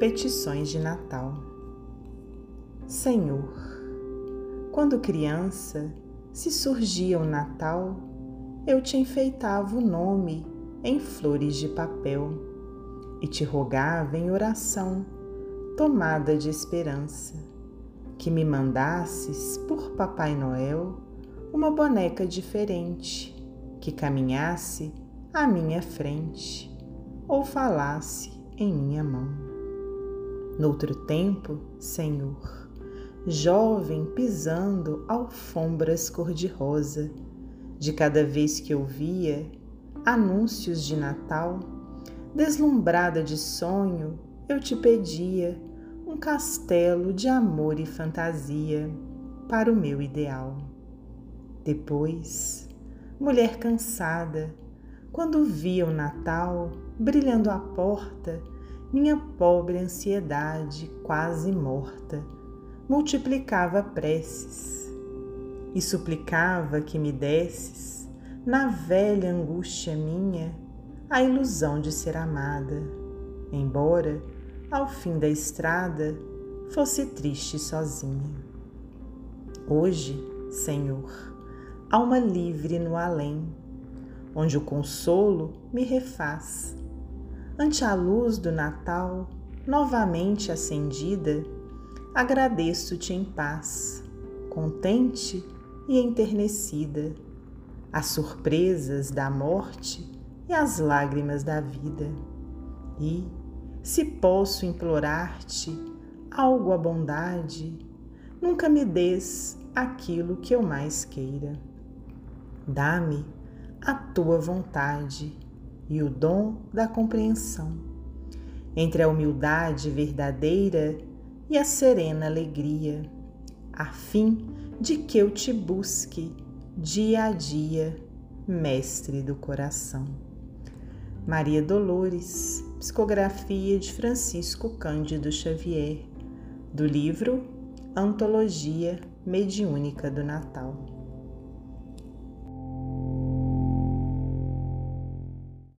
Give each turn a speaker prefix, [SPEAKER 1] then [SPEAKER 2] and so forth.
[SPEAKER 1] Petições de Natal. Senhor, quando criança, se surgia o Natal, eu te enfeitava o nome em flores de papel e te rogava em oração, tomada de esperança, que me mandasses por Papai Noel uma boneca diferente que caminhasse à minha frente ou falasse em minha mão. Noutro tempo, Senhor, jovem pisando alfombras cor-de-rosa, de cada vez que ouvia anúncios de Natal, deslumbrada de sonho, eu te pedia um castelo de amor e fantasia para o meu ideal. Depois, mulher cansada, quando via o Natal brilhando à porta, minha pobre ansiedade quase morta multiplicava preces e suplicava que me desses, na velha angústia minha, a ilusão de ser amada, embora ao fim da estrada fosse triste sozinha. Hoje, Senhor, alma livre no além, onde o consolo me refaz. Ante a luz do Natal, novamente acendida, agradeço-te em paz, contente e enternecida, as surpresas da morte e as lágrimas da vida. E, se posso implorar-te algo à bondade, nunca me des aquilo que eu mais queira. Dá-me a tua vontade e o dom da compreensão entre a humildade verdadeira e a serena alegria, a fim de que eu te busque dia a dia, mestre do coração. Maria Dolores, psicografia de Francisco Cândido Xavier, do livro Antologia Mediúnica do Natal.